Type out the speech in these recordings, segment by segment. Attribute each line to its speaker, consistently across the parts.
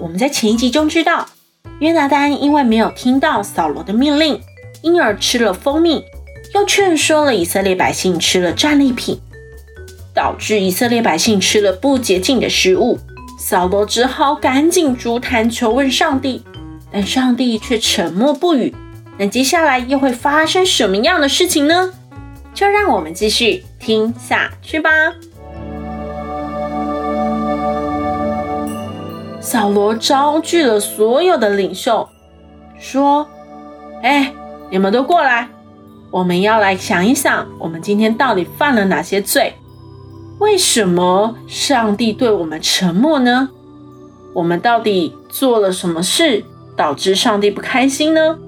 Speaker 1: 我们在前一集中知道，约拿单因为没有听到扫罗的命令，因而吃了蜂蜜，又劝说了以色列百姓吃了战利品，导致以色列百姓吃了不洁净的食物。扫罗只好赶紧筑坛求问上帝，但上帝却沉默不语。那接下来又会发生什么样的事情呢？就让我们继续听下去吧。扫罗召聚了所有的领袖，说：“哎，你们都过来，我们要来想一想，我们今天到底犯了哪些罪？为什么上帝对我们沉默呢？我们到底做了什么事，导致上帝不开心呢？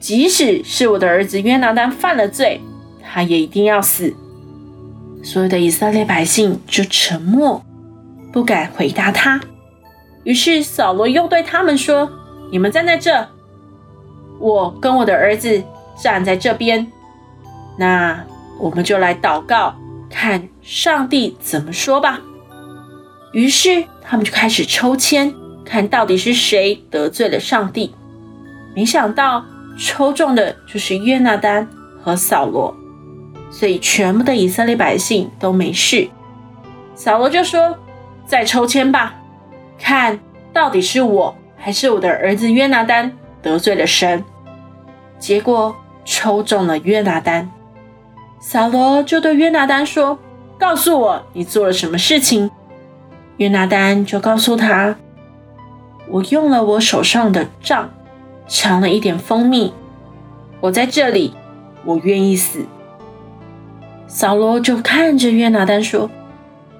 Speaker 1: 即使是我的儿子约拿单犯了罪，他也一定要死。”所有的以色列百姓就沉默，不敢回答他。于是扫罗又对他们说：“你们站在这，我跟我的儿子站在这边。那我们就来祷告，看上帝怎么说吧。”于是他们就开始抽签，看到底是谁得罪了上帝。没想到抽中的就是约拿单和扫罗，所以全部的以色列百姓都没事。扫罗就说：“再抽签吧。”看到底是我还是我的儿子约拿丹得罪了神？结果抽中了约拿丹，扫罗就对约拿丹说：“告诉我你做了什么事情。”约拿丹就告诉他：“我用了我手上的杖，尝了一点蜂蜜。我在这里，我愿意死。”扫罗就看着约拿丹说：“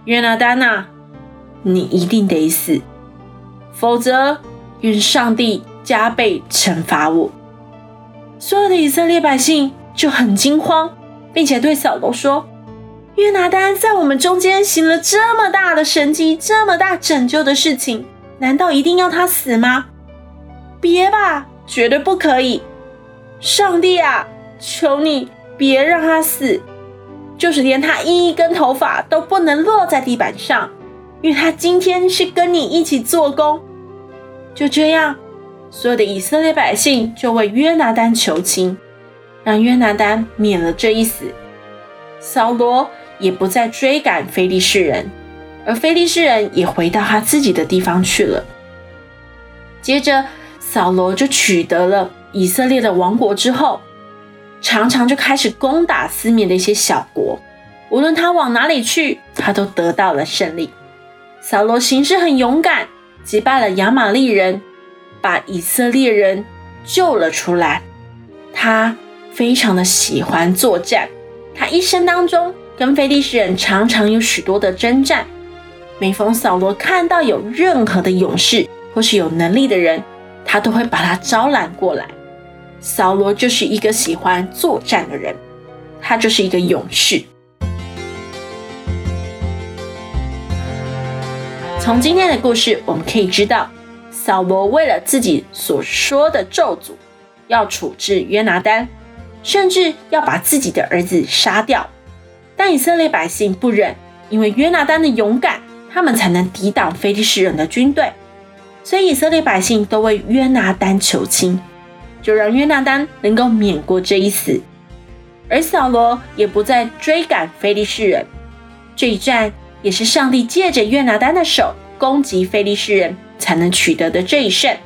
Speaker 1: 约拿丹呐。”你一定得死，否则愿上帝加倍惩罚我。所有的以色列百姓就很惊慌，并且对扫罗说：“约拿单在我们中间行了这么大的神迹，这么大拯救的事情，难道一定要他死吗？别吧，绝对不可以！上帝啊，求你别让他死，就是连他一根头发都不能落在地板上。”因为他今天是跟你一起做工，就这样，所有的以色列百姓就为约拿单求情，让约拿单免了这一死。扫罗也不再追赶非利士人，而非利士人也回到他自己的地方去了。接着，扫罗就取得了以色列的王国之后，常常就开始攻打四面的一些小国，无论他往哪里去，他都得到了胜利。扫罗行事很勇敢，击败了亚玛力人，把以色列人救了出来。他非常的喜欢作战，他一生当中跟非利士人常常有许多的征战。每逢扫罗看到有任何的勇士或是有能力的人，他都会把他招揽过来。扫罗就是一个喜欢作战的人，他就是一个勇士。从今天的故事，我们可以知道，扫罗为了自己所说的咒诅，要处置约拿单，甚至要把自己的儿子杀掉。但以色列百姓不忍，因为约拿单的勇敢，他们才能抵挡非利士人的军队。所以以色列百姓都为约拿单求情，就让约拿单能够免过这一死。而扫罗也不再追赶非利士人，这一战。也是上帝借着约拿单的手攻击非利士人才能取得的这一胜，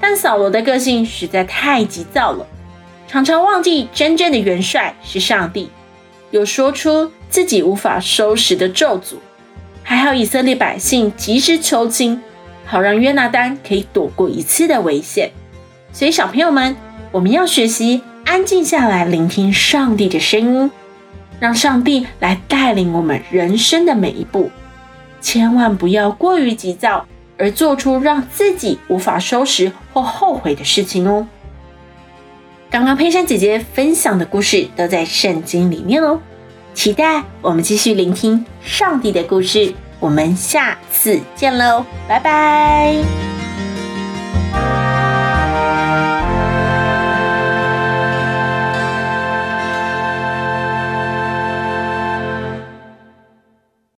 Speaker 1: 但扫罗的个性实在太急躁了，常常忘记真正的元帅是上帝，有说出自己无法收拾的咒诅。还好以色列百姓及时求情，好让约拿单可以躲过一次的危险。所以小朋友们，我们要学习安静下来，聆听上帝的声音。让上帝来带领我们人生的每一步，千万不要过于急躁，而做出让自己无法收拾或后悔的事情哦。刚刚佩珊姐姐分享的故事都在圣经里面哦，期待我们继续聆听上帝的故事。我们下次见喽，拜拜。